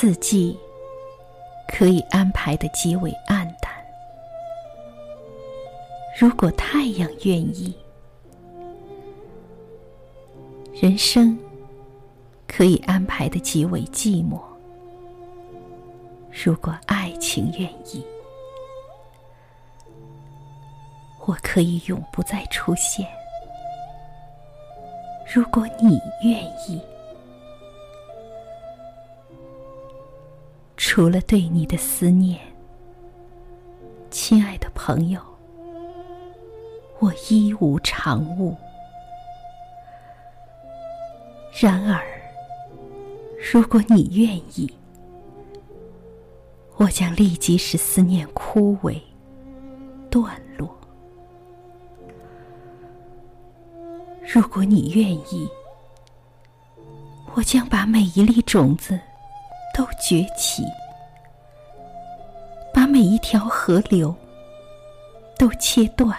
四季可以安排的极为暗淡。如果太阳愿意，人生可以安排的极为寂寞。如果爱情愿意，我可以永不再出现。如果你愿意，除了对你的思念，亲爱的朋友，我一无长物。然而，如果你愿意，我将立即使思念枯萎、断落。如果你愿意，我将把每一粒种子都崛起，每一条河流都切断，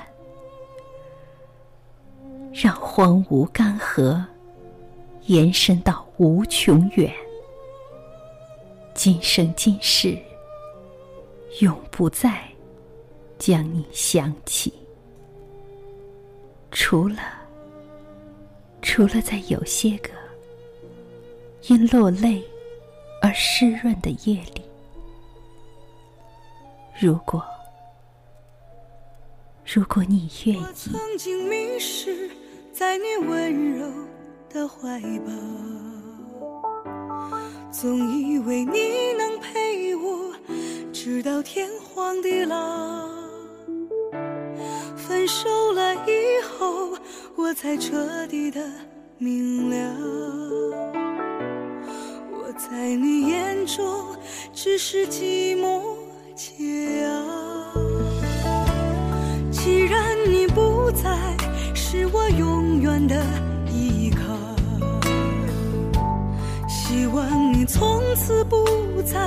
让荒芜干涸延伸到无穷远，今生今世永不再将你想起，除了。除了在有些个因落泪而湿润的夜里，如果如果你愿意，曾经迷失在你温柔的怀抱，总以为你能陪我直到天荒地老。分手了以后。我才彻底的明了，我在你眼中只是寂寞解药。既然你不再是我永远的依靠，希望你从此不再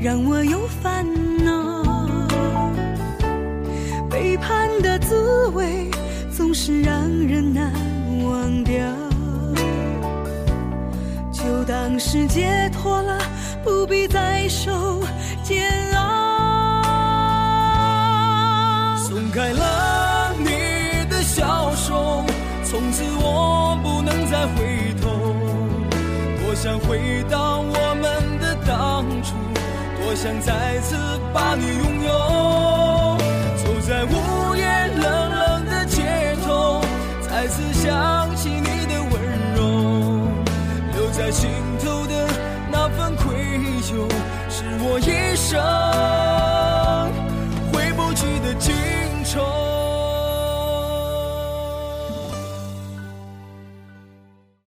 让我有烦恼。背叛的滋味。总是让人难忘掉，就当是解脱了，不必再受煎熬。想回到我们的当初，多想再次把你拥有。走在午夜冷冷的街头。再次想起你的温柔，留在心头的那份愧疚，是我一生。